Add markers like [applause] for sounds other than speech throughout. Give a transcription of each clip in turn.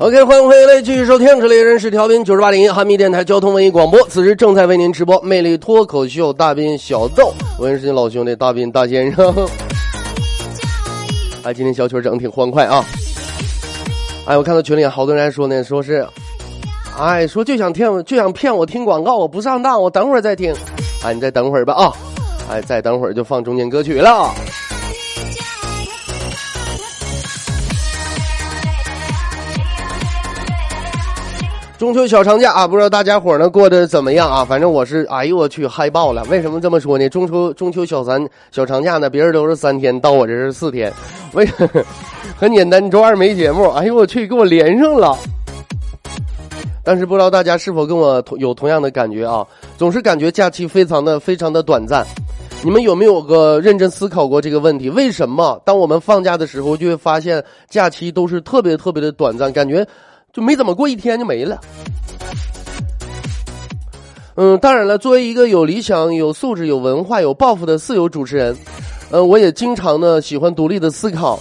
OK，欢迎回来，继续收听这里人是调频九十八点一哈密电台交通文艺广播，此时正在为您直播魅力脱口秀大斌小豆，我是您老兄弟大斌大先生。[laughs] 哎，今天小曲儿整的挺欢快啊！哎，我看到群里好多人说呢，说是，哎，说就想听，就想骗我听广告，我不上当，我等会儿再听。哎，你再等会儿吧啊！哎，再等会儿就放中间歌曲了。中秋小长假啊，不知道大家伙呢过得怎么样啊？反正我是，哎呦我去，嗨爆了！为什么这么说呢？中秋中秋小三小长假呢，别人都是三天，到我这是四天。为 [laughs] 很简单，周二没节目，哎呦我去，给我连上了。但是不知道大家是否跟我同有同样的感觉啊？总是感觉假期非常的非常的短暂。你们有没有个认真思考过这个问题？为什么当我们放假的时候，就会发现假期都是特别特别的短暂，感觉？就没怎么过一天就没了。嗯，当然了，作为一个有理想、有素质、有文化、有抱负的自由主持人，呃，我也经常呢喜欢独立的思考。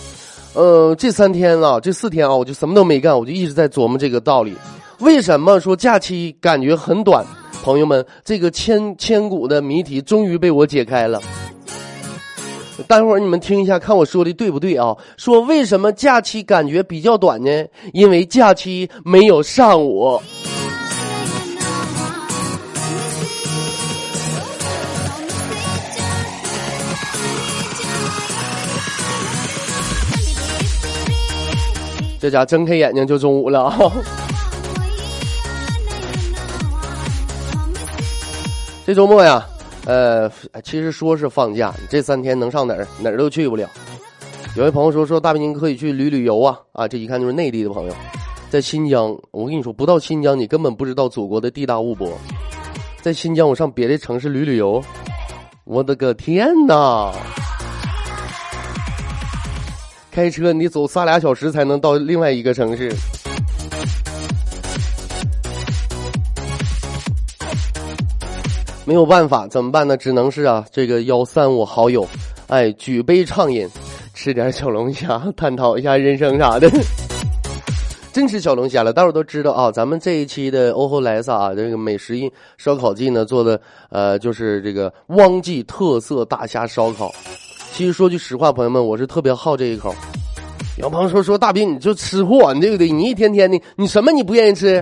呃，这三天啊，这四天啊，我就什么都没干，我就一直在琢磨这个道理：为什么说假期感觉很短？朋友们，这个千千古的谜题终于被我解开了。待会儿你们听一下，看我说的对不对啊？说为什么假期感觉比较短呢？因为假期没有上午。这家睁开眼睛就中午了啊！这周末呀。呃，其实说是放假，这三天能上哪儿？哪儿都去不了。有位朋友说说大兵您可以去旅旅游啊啊！这一看就是内地的朋友，在新疆。我跟你说，不到新疆你根本不知道祖国的地大物博。在新疆，我上别的城市旅旅游，我的个天哪！开车你走仨俩小时才能到另外一个城市。没有办法，怎么办呢？只能是啊，这个幺三五好友，哎，举杯畅饮，吃点小龙虾，[laughs] 探讨一下人生啥的。[laughs] 真吃小龙虾了，大伙都知道啊。咱们这一期的欧后莱萨啊，这个美食烧烤季呢做的，呃，就是这个汪记特色大虾烧烤。其实说句实话，朋友们，我是特别好这一口。有朋友说说大斌，你就吃货，你对不对？你一天天的，你什么你不愿意吃？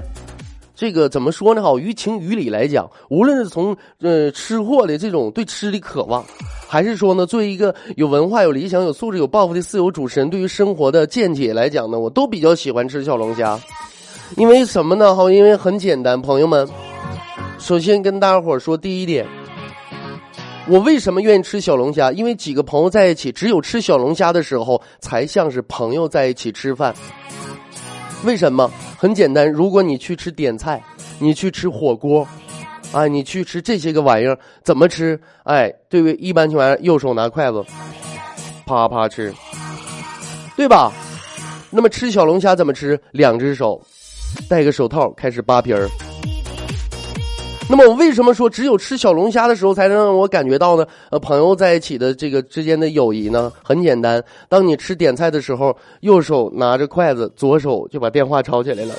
这个怎么说呢？哈，于情于理来讲，无论是从呃吃货的这种对吃的渴望，还是说呢，作为一个有文化、有理想、有素质、有抱负的自由主持人，对于生活的见解来讲呢，我都比较喜欢吃小龙虾。因为什么呢？哈，因为很简单，朋友们，首先跟大家伙说第一点，我为什么愿意吃小龙虾？因为几个朋友在一起，只有吃小龙虾的时候，才像是朋友在一起吃饭。为什么？很简单，如果你去吃点菜，你去吃火锅，啊，你去吃这些个玩意儿，怎么吃？哎，对不对？一般情况下，右手拿筷子，啪啪吃，对吧？那么吃小龙虾怎么吃？两只手，戴个手套，开始扒皮儿。那么我为什么说只有吃小龙虾的时候才能让我感觉到呢？呃，朋友在一起的这个之间的友谊呢？很简单，当你吃点菜的时候，右手拿着筷子，左手就把电话抄起来了，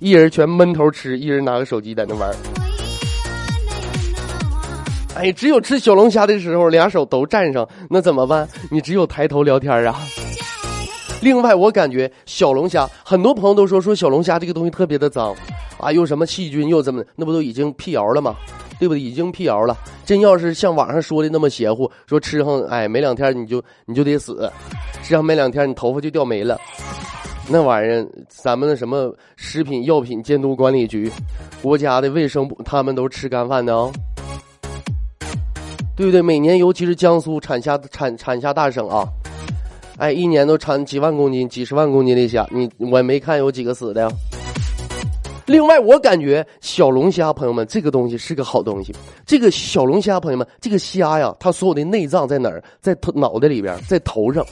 一人全闷头吃，一人拿个手机在那玩。哎，只有吃小龙虾的时候，俩手都占上，那怎么办？你只有抬头聊天啊。另外，我感觉小龙虾，很多朋友都说说小龙虾这个东西特别的脏，啊，又什么细菌又怎么，那不都已经辟谣了吗？对不对？已经辟谣了。真要是像网上说的那么邪乎，说吃上哎没两天你就你就得死，吃上没两天你头发就掉没了。那玩意儿，咱们的什么食品药品监督管理局、国家的卫生部，他们都吃干饭的哦，对不对？每年尤其是江苏产虾产产虾大省啊，哎，一年都产几万公斤、几十万公斤的虾，你我也没看有几个死的。另外，我感觉小龙虾，朋友们，这个东西是个好东西。这个小龙虾，朋友们，这个虾呀，它所有的内脏在哪儿？在头脑袋里边，在头上。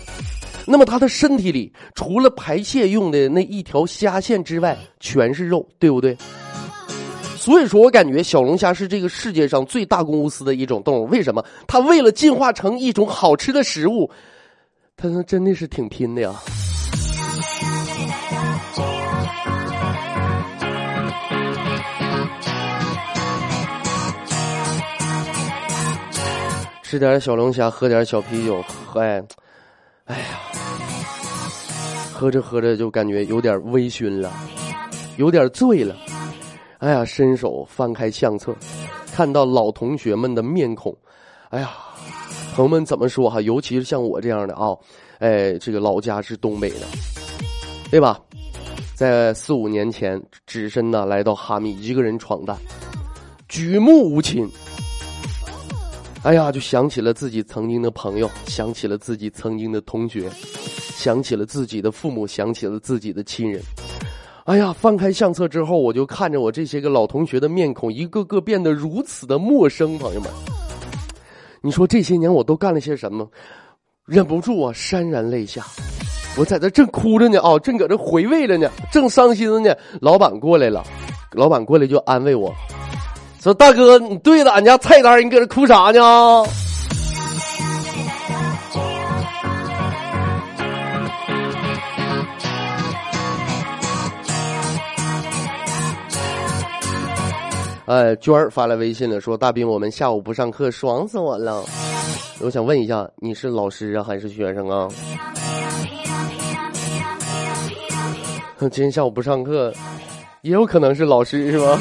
那么它的身体里，除了排泄用的那一条虾线之外，全是肉，对不对？所以说我感觉小龙虾是这个世界上最大公无私的一种动物。为什么？它为了进化成一种好吃的食物，它真的是挺拼的呀。吃点小龙虾，喝点小啤酒，喝哎，哎呀，喝着喝着就感觉有点微醺了，有点醉了。哎呀，伸手翻开相册，看到老同学们的面孔，哎呀，朋友们怎么说哈？尤其是像我这样的啊，哎，这个老家是东北的，对吧？在四五年前，只身呢来到哈密，一个人闯荡，举目无亲。哎呀，就想起了自己曾经的朋友，想起了自己曾经的同学，想起了自己的父母，想起了自己的亲人。哎呀，翻开相册之后，我就看着我这些个老同学的面孔，一个个变得如此的陌生。朋友们，你说这些年我都干了些什么？忍不住啊，潸然泪下。我在这正哭着呢，啊，正搁这回味着呢，正伤心呢。老板过来了，老板过来就安慰我。说大哥，你对了俺家菜单，你搁这哭啥呢？哎，娟儿发来微信了，说大兵，我们下午不上课，爽死我了。我想问一下，你是老师啊，还是学生啊？今天下午不上课，也有可能是老师，是吧？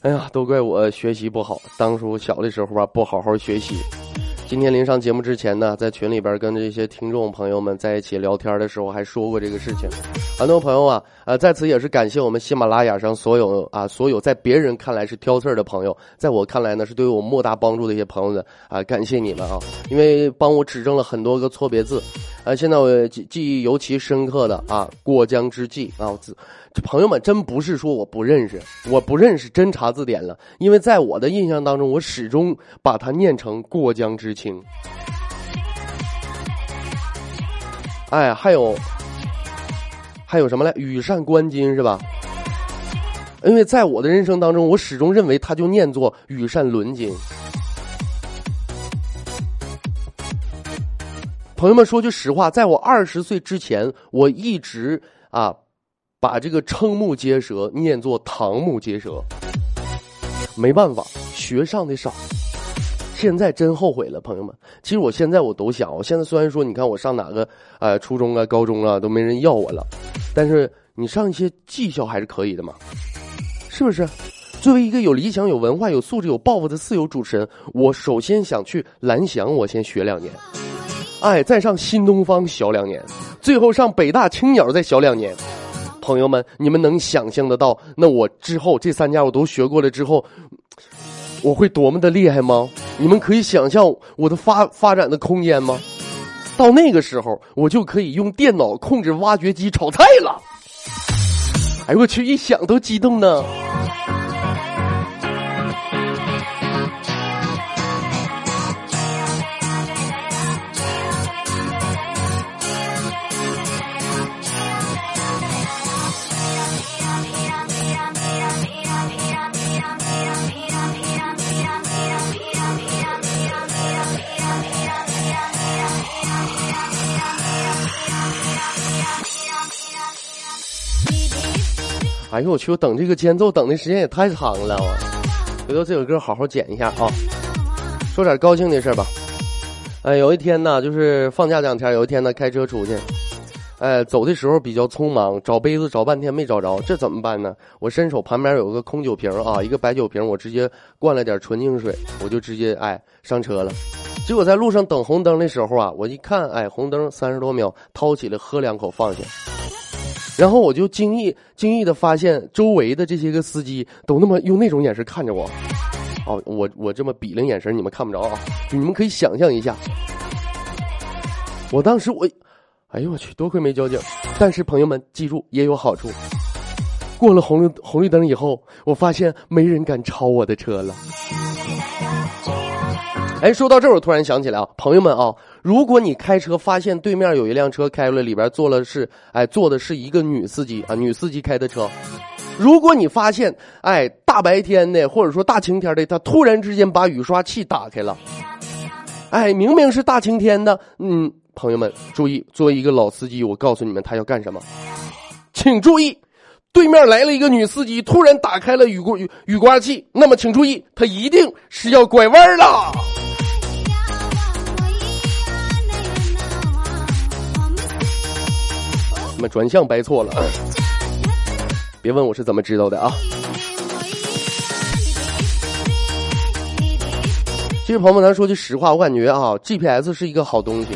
哎呀，都怪我学习不好，当初小的时候吧不好好学习。今天临上节目之前呢，在群里边跟这些听众朋友们在一起聊天的时候，还说过这个事情。很多朋友啊，呃，在此也是感谢我们喜马拉雅上所有啊，所有在别人看来是挑刺儿的朋友，在我看来呢是对我莫大帮助的一些朋友的啊，感谢你们啊，因为帮我指正了很多个错别字。啊，现在我记记忆尤其深刻的啊，过江之鲫啊，朋友们，真不是说我不认识，我不认识，真查字典了。因为在我的印象当中，我始终把它念成过江之青。哎，还有，还有什么来？羽扇纶巾是吧？因为在我的人生当中，我始终认为它就念作羽扇纶巾。朋友们，说句实话，在我二十岁之前，我一直啊。把这个瞠目结舌念作瞠目结舌，没办法，学上的少。现在真后悔了，朋友们。其实我现在我都想，我现在虽然说，你看我上哪个呃初中啊、高中啊都没人要我了，但是你上一些技校还是可以的嘛，是不是？作为一个有理想、有文化、有素质、有抱负的自由主持人，我首先想去蓝翔，我先学两年，哎，再上新东方小两年，最后上北大青鸟再小两年。朋友们，你们能想象得到，那我之后这三家我都学过了之后，我会多么的厉害吗？你们可以想象我的发发展的空间吗？到那个时候，我就可以用电脑控制挖掘机炒菜了。哎我去，一想都激动呢。哎呦我去！我等这个间奏等的时间也太长了，我回头这首歌好好剪一下啊。说点高兴的事吧。哎，有一天呢，就是放假两天，有一天呢，开车出去，哎，走的时候比较匆忙，找杯子找半天没找着，这怎么办呢？我伸手旁边有个空酒瓶啊，一个白酒瓶，我直接灌了点纯净水，我就直接哎上车了。结果在路上等红灯的时候啊，我一看，哎，红灯三十多秒，掏起来喝两口放下。然后我就惊异惊异的发现，周围的这些个司机都那么用那种眼神看着我。哦，我我这么比量眼神你们看不着啊，你们可以想象一下。我当时我，哎呦我去，多亏没交警。但是朋友们记住也有好处，过了红绿红绿灯以后，我发现没人敢超我的车了。哎，说到这儿，我突然想起来啊，朋友们啊，如果你开车发现对面有一辆车开了，里边坐了是，哎，坐的是一个女司机啊，女司机开的车。如果你发现，哎，大白天的或者说大晴天的，他突然之间把雨刷器打开了，哎，明明是大晴天的，嗯，朋友们注意，作为一个老司机，我告诉你们他要干什么，请注意。对面来了一个女司机，突然打开了雨刮雨雨刮器，那么请注意，她一定是要拐弯了。那么转向掰错了，别问我是怎么知道的啊。这位朋友们，咱说句实话，我感觉啊，GPS 是一个好东西。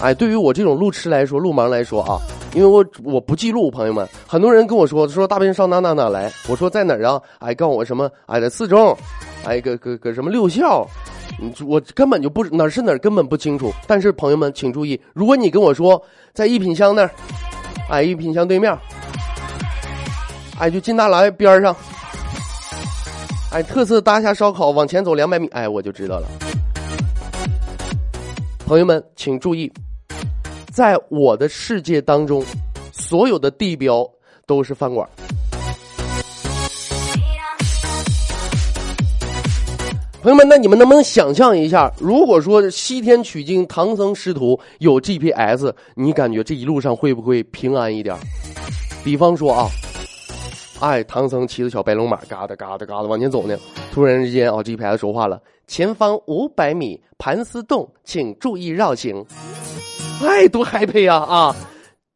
哎，对于我这种路痴来说，路盲来说啊。因为我我不记录，朋友们，很多人跟我说说大兵上哪哪哪来，我说在哪儿啊？哎，告诉我什么？哎，在四中，哎，搁搁搁什么六校？我根本就不哪是哪，根本不清楚。但是朋友们请注意，如果你跟我说在一品香那儿，哎，一品香对面，哎，就金大来边上，哎，特色大虾烧烤往前走两百米，哎，我就知道了。朋友们请注意。在我的世界当中，所有的地标都是饭馆。朋友们，那你们能不能想象一下，如果说西天取经，唐僧师徒有 GPS，你感觉这一路上会不会平安一点？比方说啊，哎，唐僧骑着小白龙马，嘎哒嘎哒嘎哒往前走呢，突然之间啊，GPS 说话了，前方五百米盘丝洞，请注意绕行。哎，多 happy 呀！啊，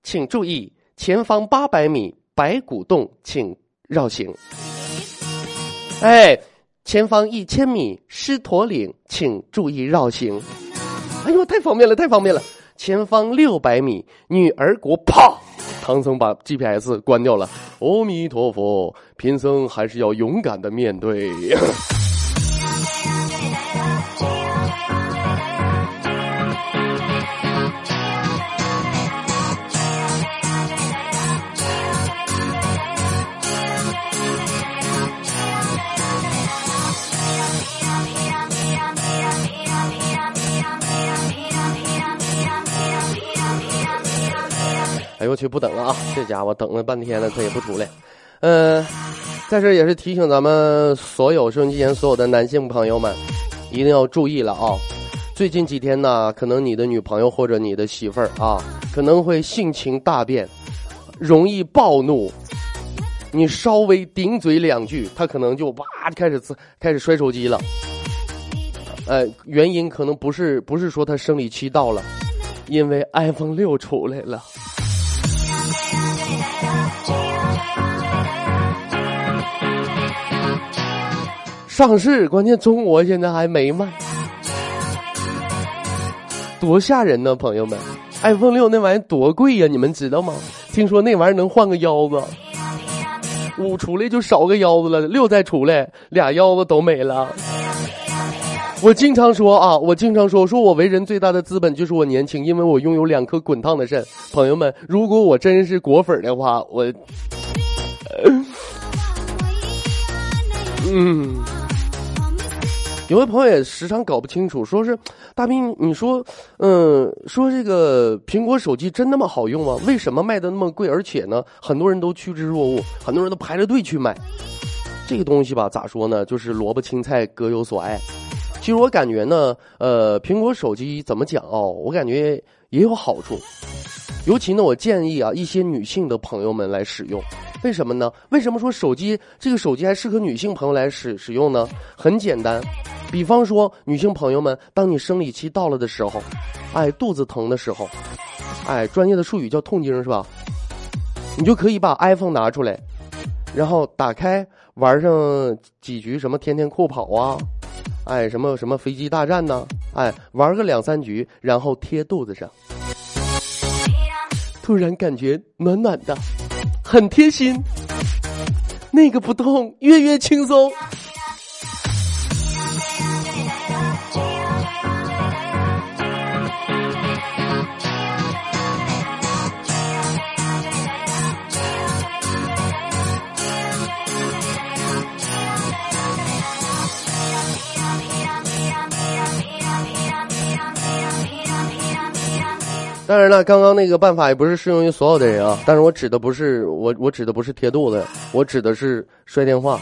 请注意，前方八百米白骨洞，请绕行。哎，前方一千米狮驼岭，请注意绕行。哎呦，太方便了，太方便了！前方六百米女儿国，啪！唐僧把 GPS 关掉了。阿弥陀佛，贫僧还是要勇敢的面对。哎呦我去，不等了啊！这家伙等了半天了，他也不出来。嗯，在这也是提醒咱们所有收音机前所有的男性朋友们，一定要注意了啊！最近几天呢，可能你的女朋友或者你的媳妇儿啊，可能会性情大变，容易暴怒。你稍微顶嘴两句，他可能就哇开始开始摔手机了。呃，原因可能不是不是说他生理期到了，因为 iPhone 六出来了。上市，关键中国现在还没卖，多吓人呢，朋友们！iPhone 六那玩意多贵呀，你们知道吗？听说那玩意能换个腰子，五出来就少个腰子了，六再出来俩腰子都没了。我经常说啊，我经常说，说我为人最大的资本就是我年轻，因为我拥有两颗滚烫的肾。朋友们，如果我真是果粉的话，我，嗯。有位朋友也时常搞不清楚，说是大兵，你说，嗯，说这个苹果手机真那么好用吗？为什么卖的那么贵？而且呢，很多人都趋之若鹜，很多人都排着队去买。这个东西吧，咋说呢？就是萝卜青菜各有所爱。其实我感觉呢，呃，苹果手机怎么讲哦？我感觉也有好处。尤其呢，我建议啊，一些女性的朋友们来使用。为什么呢？为什么说手机这个手机还适合女性朋友来使使用呢？很简单。比方说，女性朋友们，当你生理期到了的时候，哎，肚子疼的时候，哎，专业的术语叫痛经是吧？你就可以把 iPhone 拿出来，然后打开玩上几局什么天天酷跑啊，哎，什么什么飞机大战呢？哎，玩个两三局，然后贴肚子上，突然感觉暖暖的，很贴心。那个不动，月月轻松。当然了，刚刚那个办法也不是适用于所有的人啊。但是我指的不是我，我指的不是贴肚子，我指的是摔电话。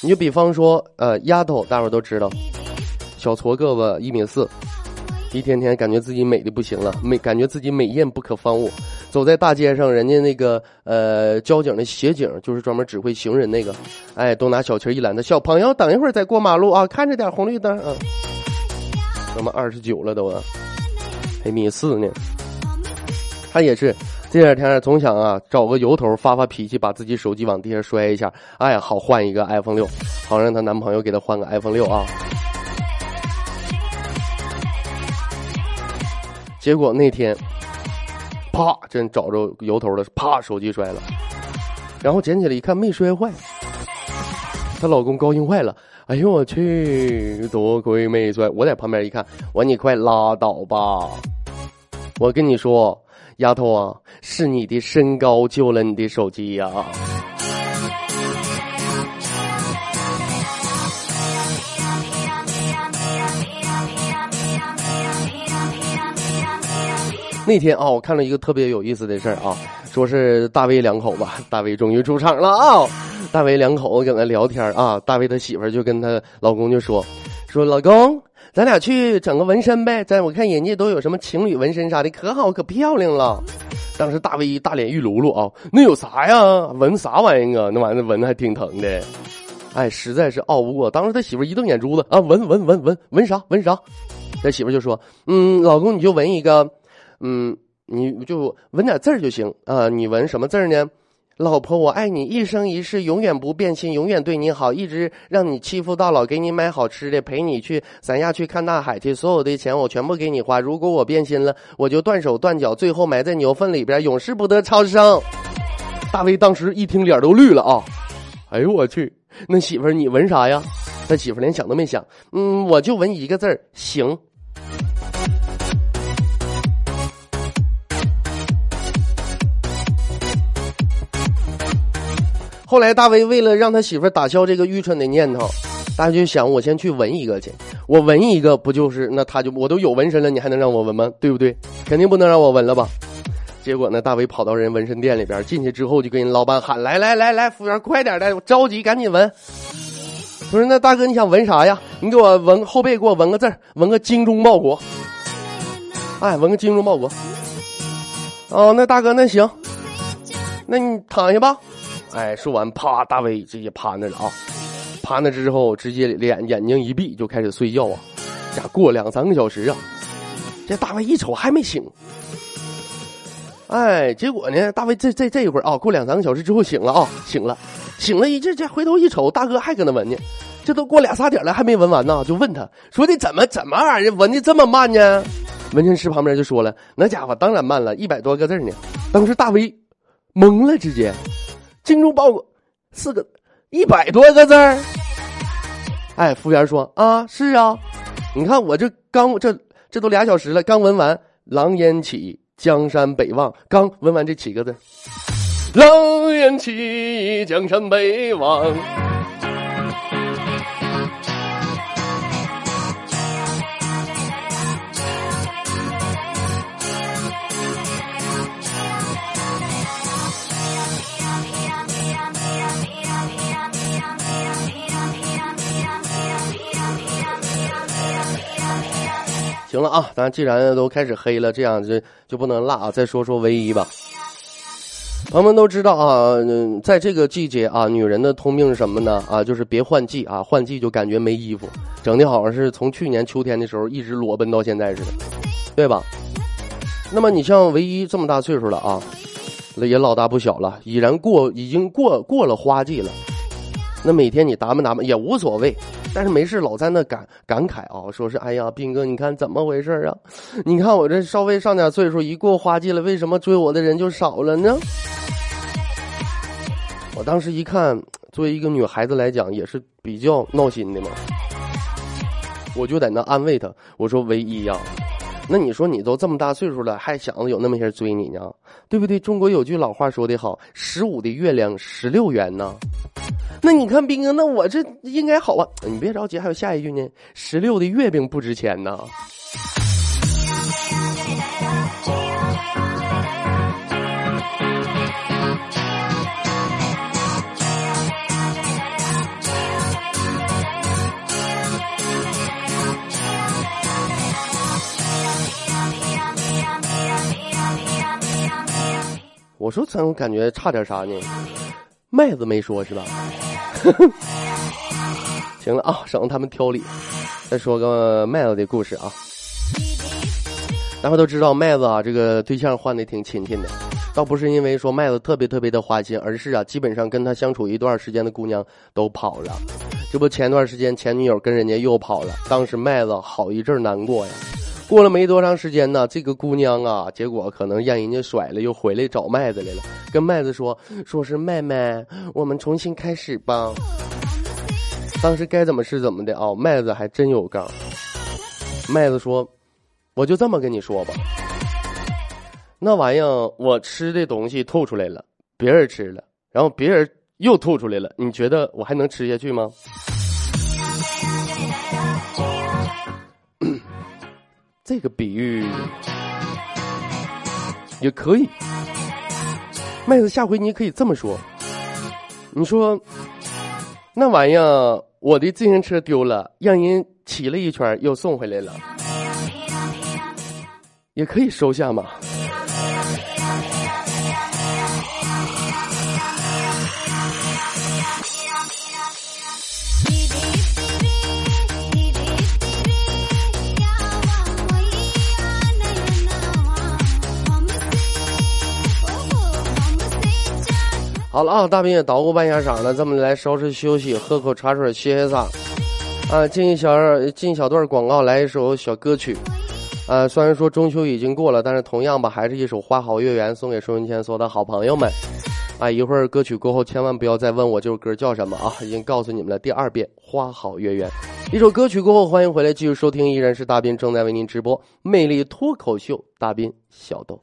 你就比方说，呃，丫头，大伙都知道，小矬胳膊一米四，一天天感觉自己美的不行了，美感觉自己美艳不可方物。走在大街上，人家那个呃交警的协警，就是专门指挥行人那个，哎，都拿小旗一拦的，小朋友等一会儿再过马路啊，看着点红绿灯啊。怎么二十九了都啊。一米四呢，他也是这两天总想啊找个由头发发脾气，把自己手机往地下摔一下，哎呀，好换一个 iPhone 六，好让她男朋友给她换个 iPhone 六啊。结果那天，啪，真找着由头了，啪，手机摔了，然后捡起来一看没摔坏，她老公高兴坏了。哎呦我去，多亏没摔！我在旁边一看，我说你快拉倒吧！我跟你说，丫头啊，是你的身高救了你的手机呀。那天啊，我看了一个特别有意思的事儿啊，说是大卫两口子，[laughs] 大卫终于出场了啊。大卫两口子搁那聊天啊，大卫他媳妇就跟他老公就说：“说老公，咱俩去整个纹身呗。咱我看人家都有什么情侣纹身啥的，可好可漂亮了。”当时大威大脸玉噜噜啊，那有啥呀？纹啥玩意啊？那玩意儿纹的还挺疼的。哎，实在是拗不过。当时他媳妇一瞪眼珠子啊，纹纹纹纹纹啥纹啥？他媳妇就说：“嗯，老公你就纹一个，嗯，你就纹点字儿就行啊。你纹什么字儿呢？”老婆，我爱你一生一世，永远不变心，永远对你好，一直让你欺负到老，给你买好吃的，陪你去三亚去看大海去，所有的钱我全部给你花。如果我变心了，我就断手断脚，最后埋在牛粪里边，永世不得超生。大卫当时一听脸都绿了啊！哎呦我去，那媳妇儿你纹啥呀？他媳妇连想都没想，嗯，我就纹一个字儿，行。后来大威为了让他媳妇打消这个愚蠢的念头，大家就想我先去纹一个去，我纹一个不就是那他就我都有纹身了，你还能让我纹吗？对不对？肯定不能让我纹了吧？结果呢，大威跑到人纹身店里边，进去之后就跟人老板喊：“来来来来，服务员快点的，我着急，赶紧纹。”不是那大哥你想纹啥呀？你给我纹后背，给我纹个字纹个精忠报国。哎，纹个精忠报国。哦，那大哥那行，那你躺下吧。哎，说完，啪，大威直接趴那了啊！趴那之后，直接脸眼睛一闭就开始睡觉啊！这过两三个小时啊，这大威一瞅还没醒。哎，结果呢，大威这这这一会儿啊，过两三个小时之后醒了啊，醒了，醒了，一这这回头一瞅，大哥还搁那闻呢，这都过俩仨点了还没闻完呢，就问他说的怎么怎么玩意儿闻的这么慢呢？纹身师旁边就说了，那家伙当然慢了，一百多个字呢。当时大威懵了，直接。精忠报国，四个一百多个字儿。哎，服务员说啊，是啊，你看我这刚这这都俩小时了，刚闻完“狼烟起，江山北望”，刚闻完这七个字，“狼烟起，江山北望”。行了啊，咱既然都开始黑了，这样就就不能落啊。再说说唯一吧，朋友们都知道啊，在这个季节啊，女人的通病是什么呢？啊，就是别换季啊，换季就感觉没衣服，整的好像是从去年秋天的时候一直裸奔到现在似的，对吧？那么你像唯一这么大岁数了啊，也老大不小了，已然过已经过过了花季了。那每天你打扮打扮也无所谓，但是没事老在那感感慨啊，说是哎呀，斌哥，你看怎么回事啊？你看我这稍微上点岁数，一过花季了，为什么追我的人就少了呢？我当时一看，作为一个女孩子来讲，也是比较闹心的嘛。我就在那安慰她，我说唯一呀，那你说你都这么大岁数了，还想着有那么些人追你呢，对不对？中国有句老话说的好，十五的月亮十六圆呢。那你看兵哥，那我这应该好啊。你别着急，还有下一句呢。十六的月饼不值钱呢。我说怎么感觉差点啥呢？麦子没说是吧？[laughs] 行了啊，省得他们挑理。再说个麦子的故事啊。大家都知道麦子啊，这个对象换的挺勤勤的，倒不是因为说麦子特别特别的花心，而是啊，基本上跟他相处一段时间的姑娘都跑了。这不前段时间前女友跟人家又跑了，当时麦子好一阵难过呀。过了没多长时间呢，这个姑娘啊，结果可能让人家甩了，又回来找麦子来了，跟麦子说，说是妹妹，我们重新开始吧。当时该怎么是怎么的啊？麦子还真有杠。麦子说，我就这么跟你说吧，那玩意儿我吃的东西吐出来了，别人吃了，然后别人又吐出来了，你觉得我还能吃下去吗？这个比喻也可以，麦子，下回你可以这么说。你说那玩意儿，我的自行车丢了，让人骑了一圈又送回来了，也可以收下嘛。好了啊，大兵也捣鼓半下场了，咱们来稍事休息，喝口茶水歇歇嗓。啊，进一小进一小段广告，来一首小歌曲。啊，虽然说中秋已经过了，但是同样吧，还是一首《花好月圆》送给收音机前所有的好朋友们。啊，一会儿歌曲过后，千万不要再问我这首歌叫什么啊，已经告诉你们了第二遍，《花好月圆》。一首歌曲过后，欢迎回来继续收听，依然是大兵正在为您直播《魅力脱口秀》，大兵小豆。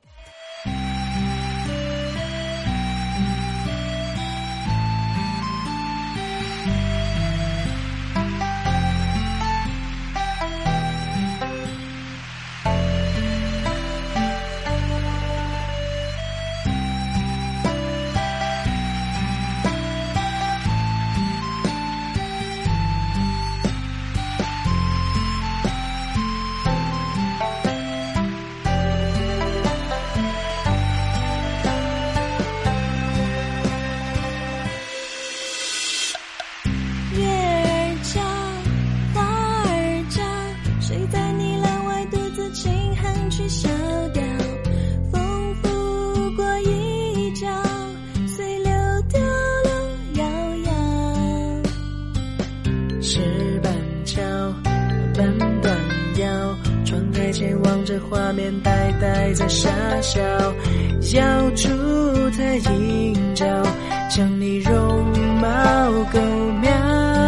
石板桥，半段腰，窗台前望着画面，呆呆在傻笑，瑶柱在映照，将你容貌勾描。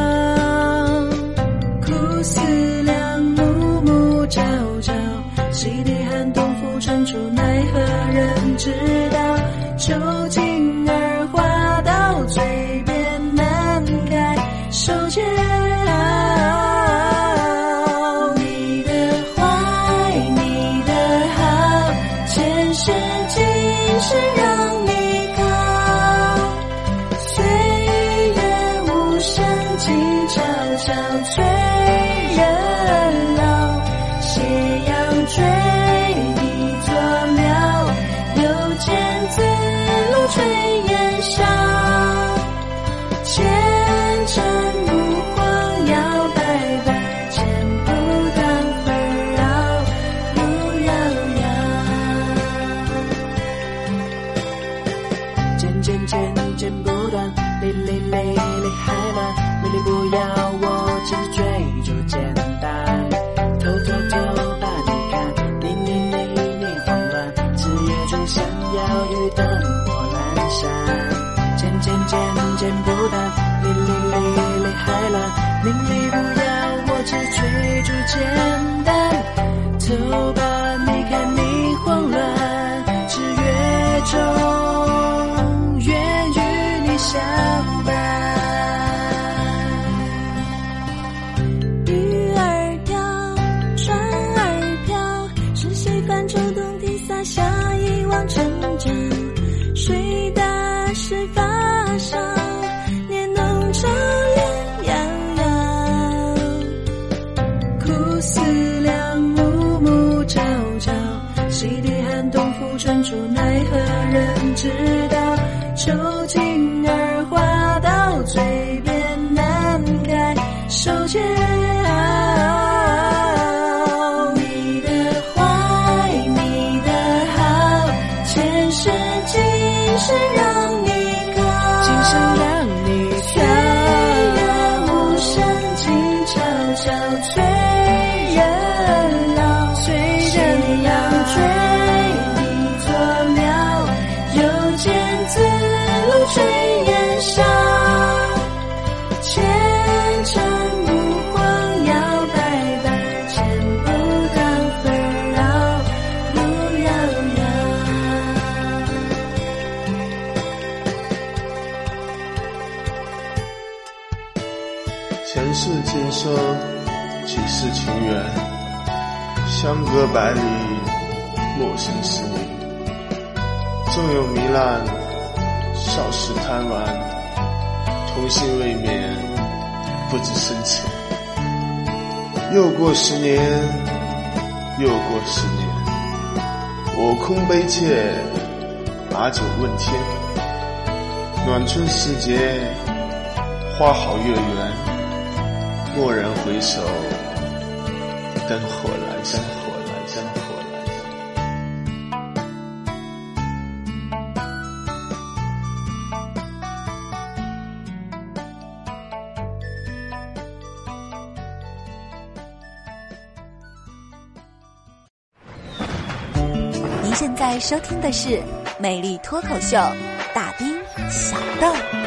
百里，陌生是你。纵有糜烂，少时贪玩，童心未泯，不知深浅。又过十年，又过十年，我空悲切，把酒问天。暖春时节，花好月圆。蓦然回首，在收听的是《美丽脱口秀》，大兵小豆。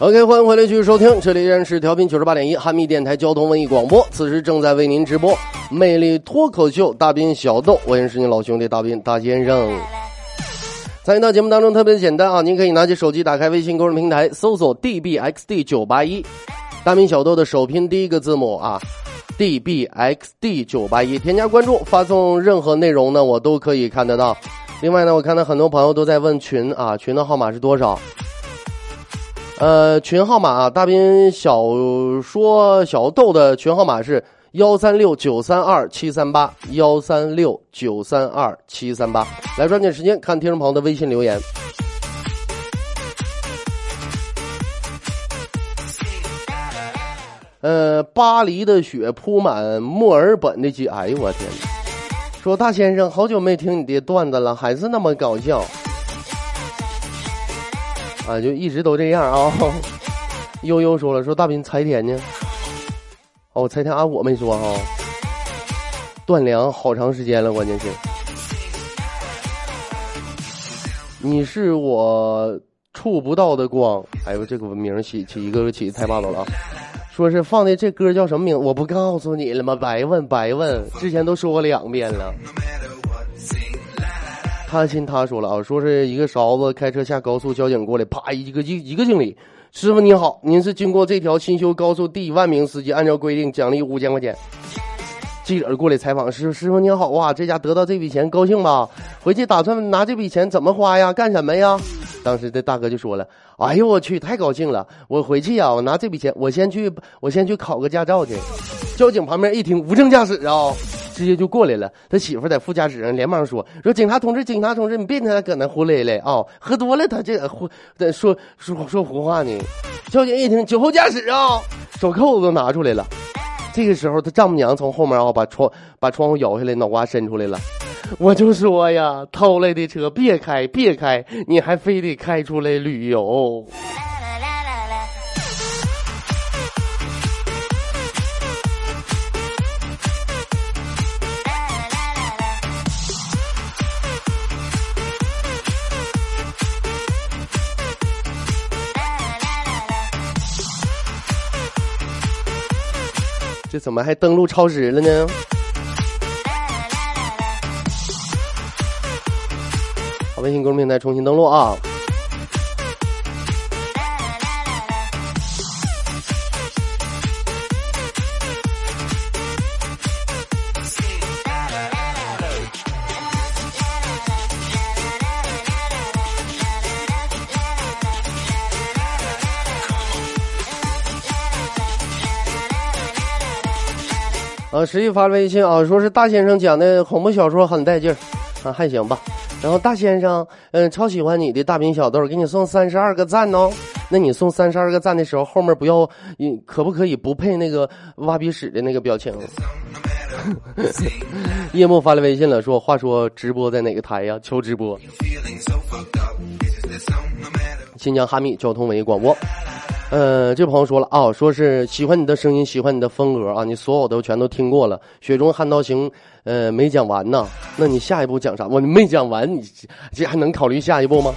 OK，欢迎回来继续收听，这里依然是调频九十八点一汉密电台交通文艺广播，此时正在为您直播《魅力脱口秀》大兵小豆，我也是你老兄弟大兵大先生。参与到节目当中特别简单啊，您可以拿起手机打开微信公众平台，搜索 dbxd 九八一，大兵小豆的首拼第一个字母啊，dbxd 九八一，添加关注，发送任何内容呢，我都可以看得到。另外呢，我看到很多朋友都在问群啊，群的号码是多少？呃，群号码啊，大兵小说小豆的群号码是幺三六九三二七三八幺三六九三二七三八。来，抓紧时间看听众朋友的微信留言。呃，巴黎的雪铺满墨尔本的街，哎呦我天！说大先生，好久没听你的段子了，还是那么搞笑。啊，就一直都这样啊。悠悠说了，说大兵柴田呢？哦，柴田啊，我没说哈、断粮好长时间了，关键是。你是我触不到的光。哎呦，这个名起起一个个起太霸道了啊！说是放的这歌叫什么名？我不告诉你了吗？白问白问，之前都说过两遍了。他亲他说了啊，说是一个勺子开车下高速，交警过来，啪一个一一个敬礼。师傅你好，您是经过这条新修高速第一万名司机，按照规定奖励五千块钱。记者过来采访师傅，师傅您好啊，这家得到这笔钱高兴吧？回去打算拿这笔钱怎么花呀？干什么呀？当时这大哥就说了：“哎呦我去，太高兴了！我回去呀，我拿这笔钱，我先去，我先去考个驾照去。”交警旁边一听无证驾驶啊，直接就过来了。他媳妇在副驾驶上连忙说：“说警察同志，警察同志，你别听他搁那胡咧咧啊，喝多了他这胡在说说说胡话呢。”交警一听酒后驾驶啊，手扣子都拿出来了。这个时候，他丈母娘从后面啊把窗把窗户摇下来，脑瓜伸出来了。[laughs] 我就说呀，偷来的车别开别开，你还非得开出来旅游。这怎么还登录超时了呢？微信公众平台重新登录啊！啊，实际发了微信啊，说是大先生讲的恐怖小说很带劲儿，啊，还行吧。然后大先生，嗯，超喜欢你的大兵小豆，给你送三十二个赞哦。那你送三十二个赞的时候，后面不要，你可不可以不配那个挖鼻屎的那个表情？[laughs] 夜幕发来微信了，说话说直播在哪个台呀？求直播。新疆哈密交通文艺广播。呃，这朋友说了啊，说是喜欢你的声音，喜欢你的风格啊，你所有都全都听过了。雪中悍刀行，呃，没讲完呢，那你下一步讲啥？我没讲完，你这还能考虑下一步吗？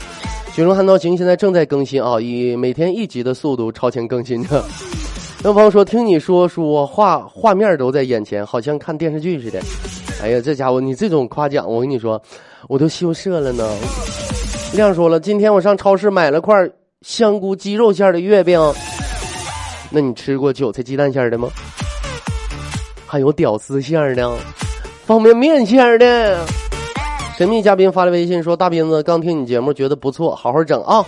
雪中悍刀行现在正在更新啊，以每天一集的速度超前更新着。[laughs] 那朋友说，听你说说画画面都在眼前，好像看电视剧似的。哎呀，这家伙，你这种夸奖，我跟你说，我都羞涩了呢。亮说了，今天我上超市买了块。香菇鸡肉馅的月饼，那你吃过韭菜鸡蛋馅的吗？还有屌丝馅的，方便面馅的。神秘嘉宾发来微信说：“大斌子刚听你节目，觉得不错，好好整啊。”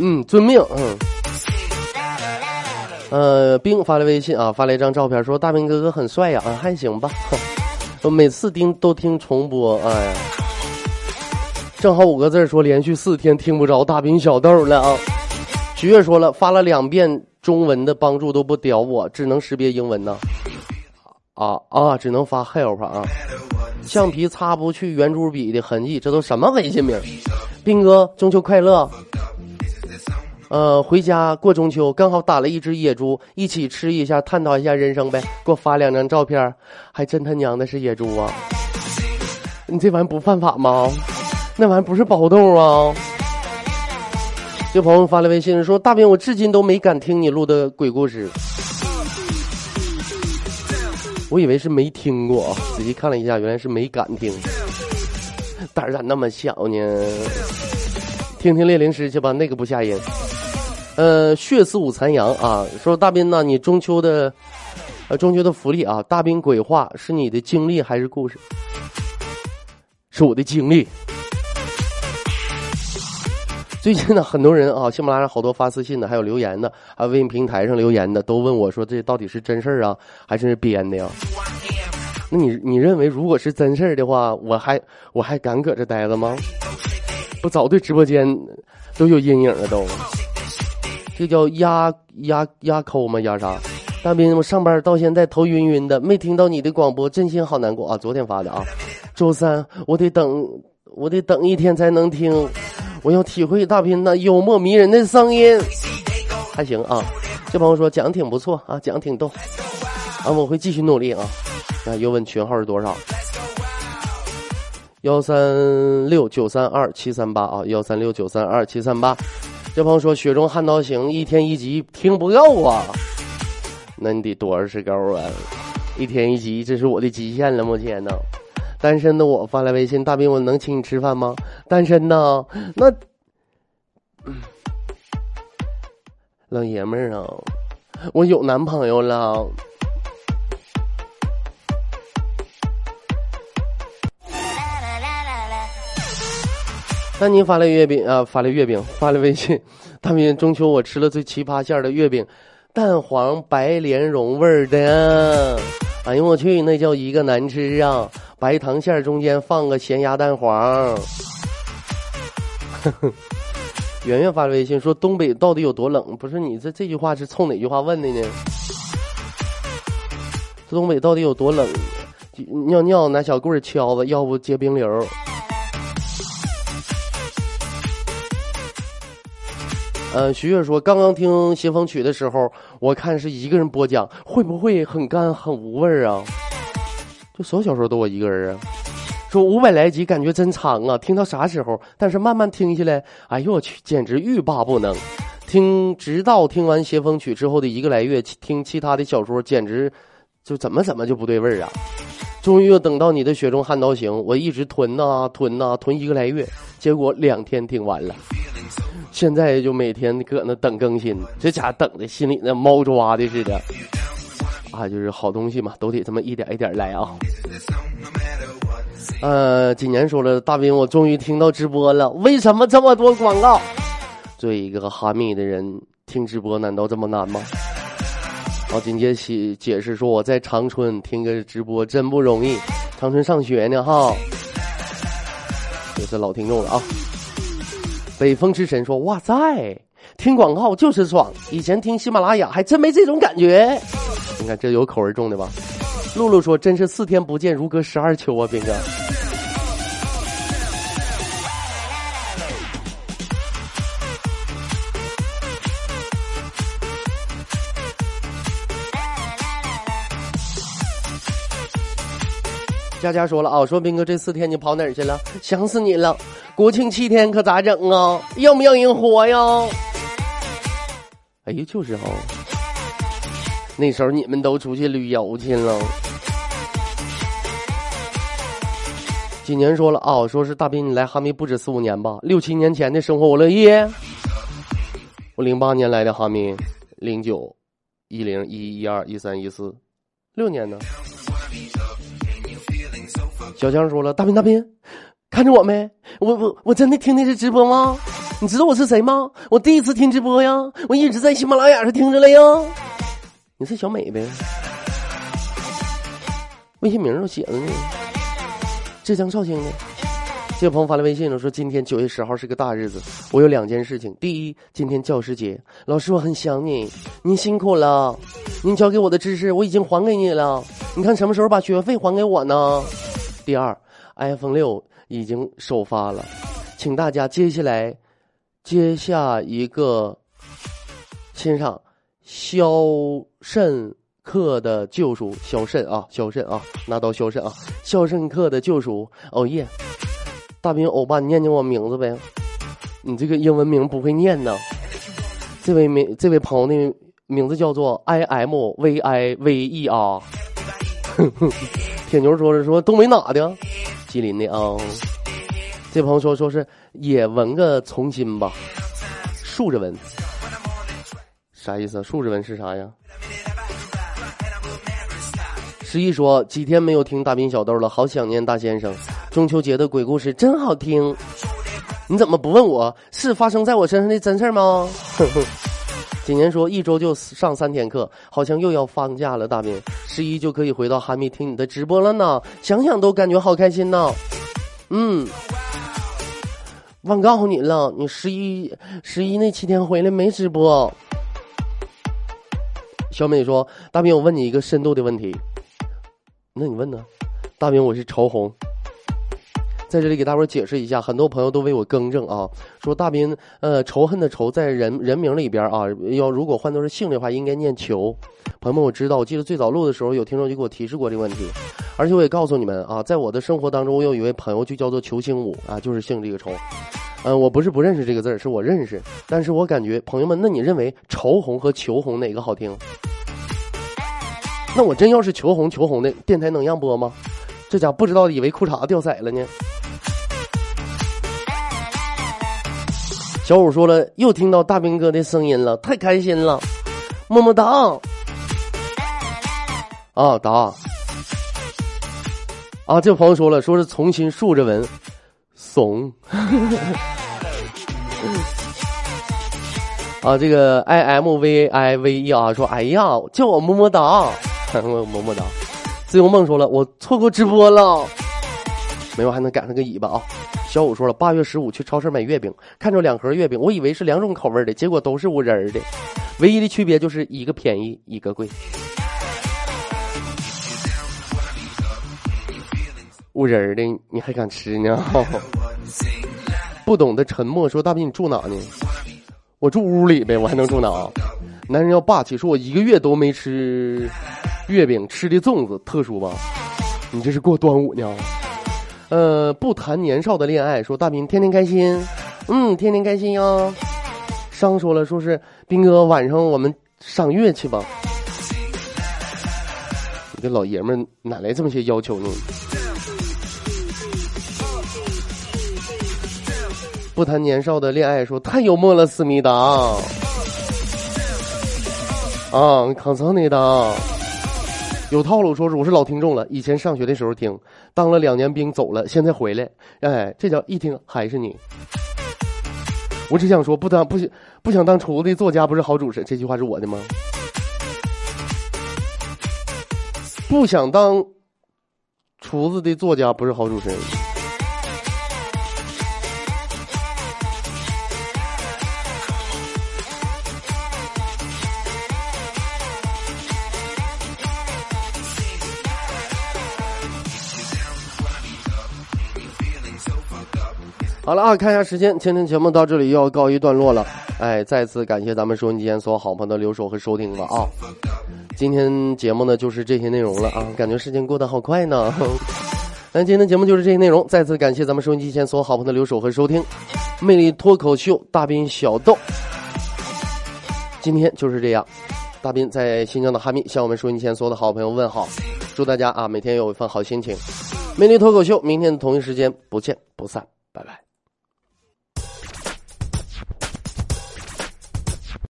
嗯，遵命。嗯。呃，冰发来微信啊，发了一张照片说：“大兵哥哥很帅呀。”啊，还行吧。我每次听都听重播，哎呀。正好五个字说连续四天听不着大兵小豆了啊！徐月说了发了两遍中文的帮助都不屌我，只能识别英文呢。啊啊，只能发 help 啊！橡皮擦不去圆珠笔的痕迹，这都什么微信名？兵哥中秋快乐！呃，回家过中秋，刚好打了一只野猪，一起吃一下，探讨一下人生呗。给我发两张照片，还真他娘的是野猪啊！你这玩意不犯法吗？那玩意不是包豆啊！这朋友发来微信说：“大兵，我至今都没敢听你录的鬼故事。”我以为是没听过，仔细看了一下，原来是没敢听。胆儿咋那么小呢？听听猎灵师去吧，那个不吓人。呃，血似五残阳啊！说大兵呐，你中秋的，呃，中秋的福利啊！大兵鬼话是你的经历还是故事？是我的经历。[laughs] 最近呢，很多人啊，喜马拉雅好多发私信的，还有留言的，还有微信平台上留言的，都问我说：“这到底是真事儿啊，还是编的呀？”那你你认为，如果是真事儿的话，我还我还敢搁这待着吗？不早对直播间都有阴影了都。这叫压压压抠吗？压啥？大斌，我上班到现在头晕晕的，没听到你的广播，真心好难过啊！昨天发的啊，周三我得等，我得等一天才能听。我要体会大斌那幽默迷人的声音，还行啊。这朋友说讲的挺不错啊，讲的挺逗啊，我会继续努力啊。啊，又问群号是多少？幺三六九三二七三八啊，幺三六九三二七三八。这朋友说《雪中悍刀行》一天一集听不够啊，那你得多少是够啊？一天一集，这是我的极限了，目前呢。单身的我发来微信，大兵，我能请你吃饭吗？单身呢？那老爷们儿啊，我有男朋友了。那您发来月饼啊？发来月饼，发来微信，大兵，中秋我吃了最奇葩馅儿的月饼，蛋黄白莲蓉味儿的。哎呦我去，那叫一个难吃啊！白糖馅儿中间放个咸鸭蛋黄，[laughs] 圆圆发了微信说：“东北到底有多冷？”不是你这这句话是冲哪句话问的呢？东北到底有多冷？尿尿拿小棍儿敲子，要不结冰流。呃，徐月说，刚刚听邪风曲的时候，我看是一个人播讲，会不会很干很无味儿啊？就所有小说都我一个人啊。说五百来集，感觉真长啊，听到啥时候？但是慢慢听下来，哎呦我去，简直欲罢不能。听，直到听完邪风曲之后的一个来月，听其他的小说，简直就怎么怎么就不对味儿啊。终于又等到你的雪中悍刀行，我一直囤呐囤呐囤一个来月，结果两天听完了。现在就每天搁那等更新，这家等的心里那猫抓的似的。啊，就是好东西嘛，都得这么一点一点来啊。呃，今年说了，大兵，我终于听到直播了，为什么这么多广告？作为一个哈密的人，听直播难道这么难吗？好，紧接解解释说，我在长春听个直播真不容易，长春上学呢哈。也是老听众了啊。北风之神说：“哇塞，听广告就是爽！以前听喜马拉雅还真没这种感觉。你看这有口味重的吧？”露露说：“真是四天不见如隔十二秋啊，斌哥。”佳佳说了啊，说斌哥这四天你跑哪儿去了？想死你了！国庆七天可咋整啊？要不要人活呀？哎呀，就是哈，那时候你们都出去旅游去了。几年说了啊，说是大斌你来哈密不止四五年吧？六七年前的生活我乐意。我零八年来的哈密，零九、一零、一一二、一三、一四，六年呢。小强说了：“大斌，大斌，看着我没？我我我真的听的是直播吗？你知道我是谁吗？我第一次听直播呀，我一直在喜马拉雅上听着了呀。你是小美呗？微信名都写着呢，浙江绍兴的。这位朋友发来微信了，说今天九月十号是个大日子，我有两件事情。第一，今天教师节，老师我很想你，您辛苦了，您教给我的知识我已经还给你了，你看什么时候把学费还给我呢？”第二，iPhone 六已经首发了，请大家接下来接下一个欣赏《肖申克的救赎》。肖申啊，肖申啊，拿刀肖申啊，《肖申克的救赎》。哦耶！大兵欧巴，你念念我名字呗？你这个英文名不会念呢。这位名，这位朋友的名字叫做 I M V I V E R。[laughs] 铁牛说是说东北哪的？吉林的啊。这朋友说说是也纹个从心吧，竖着纹，啥意思？竖着纹是啥呀？十一说几天没有听大兵小豆了，好想念大先生。中秋节的鬼故事真好听，你怎么不问我是发生在我身上的真事吗？[laughs] 几年说一周就上三天课，好像又要放假了。大兵十一就可以回到哈密听你的直播了呢，想想都感觉好开心呢。嗯，忘告诉你了，你十一十一那七天回来没直播。小美说：“大兵，我问你一个深度的问题，那你问呢？”大兵，我是潮红。在这里给大伙解释一下，很多朋友都为我更正啊，说大斌，呃，仇恨的仇在人人名里边啊，要如果换作是姓的话，应该念求。朋友们，我知道，我记得最早录的时候，有听众就给我提示过这个问题，而且我也告诉你们啊，在我的生活当中，我有一位朋友就叫做裘星武啊，就是姓这个仇。嗯，我不是不认识这个字儿，是我认识，但是我感觉朋友们，那你认为仇红和求红哪个好听？那我真要是求红求红的，电台能让播吗？这家不知道以为裤衩掉色了呢。小五说了，又听到大兵哥的声音了，太开心了，么么哒！啊，答啊！这朋友说了，说是重新竖着纹，怂。[laughs] 啊，这个 i m v i v e 啊，说哎呀，叫我么么哒，我 [laughs] 么么哒。自由梦说了，我错过直播了。没有还能赶上个尾巴啊！小五说了，八月十五去超市买月饼，看着两盒月饼，我以为是两种口味的，结果都是无仁的，唯一的区别就是一个便宜，一个贵。无仁的你还敢吃呢？[laughs] 不懂得沉默说大斌你住哪呢？我住屋里呗，我还能住哪？男人要霸气，说我一个月都没吃月饼，吃的粽子特殊吧？你这是过端午呢？呃，不谈年少的恋爱，说大兵天天开心，嗯，天天开心哟。商说了，说是斌哥晚上我们赏月去吧。你这老爷们哪来这么些要求呢？不谈年少的恋爱，说太幽默了，思密达。啊，康桑内的有套路，说是我是老听众了，以前上学的时候听，当了两年兵走了，现在回来，哎，这叫一听还是你。我只想说，不当不想不想当厨子的作家不是好主持人，这句话是我的吗？不想当厨子的作家不是好主持人。好了啊，看一下时间，今天节目到这里又要告一段落了。哎，再次感谢咱们收音机前所有好朋友的留守和收听了啊！今天节目呢就是这些内容了啊，感觉时间过得好快呢。[laughs] 那今天节目就是这些内容，再次感谢咱们收音机前所有好朋友的留守和收听。魅力脱口秀，大兵小豆，今天就是这样。大兵在新疆的哈密向我们收音机前所有的好朋友问好，祝大家啊每天有一份好心情。魅力脱口秀，明天同一时间不见不散，拜拜。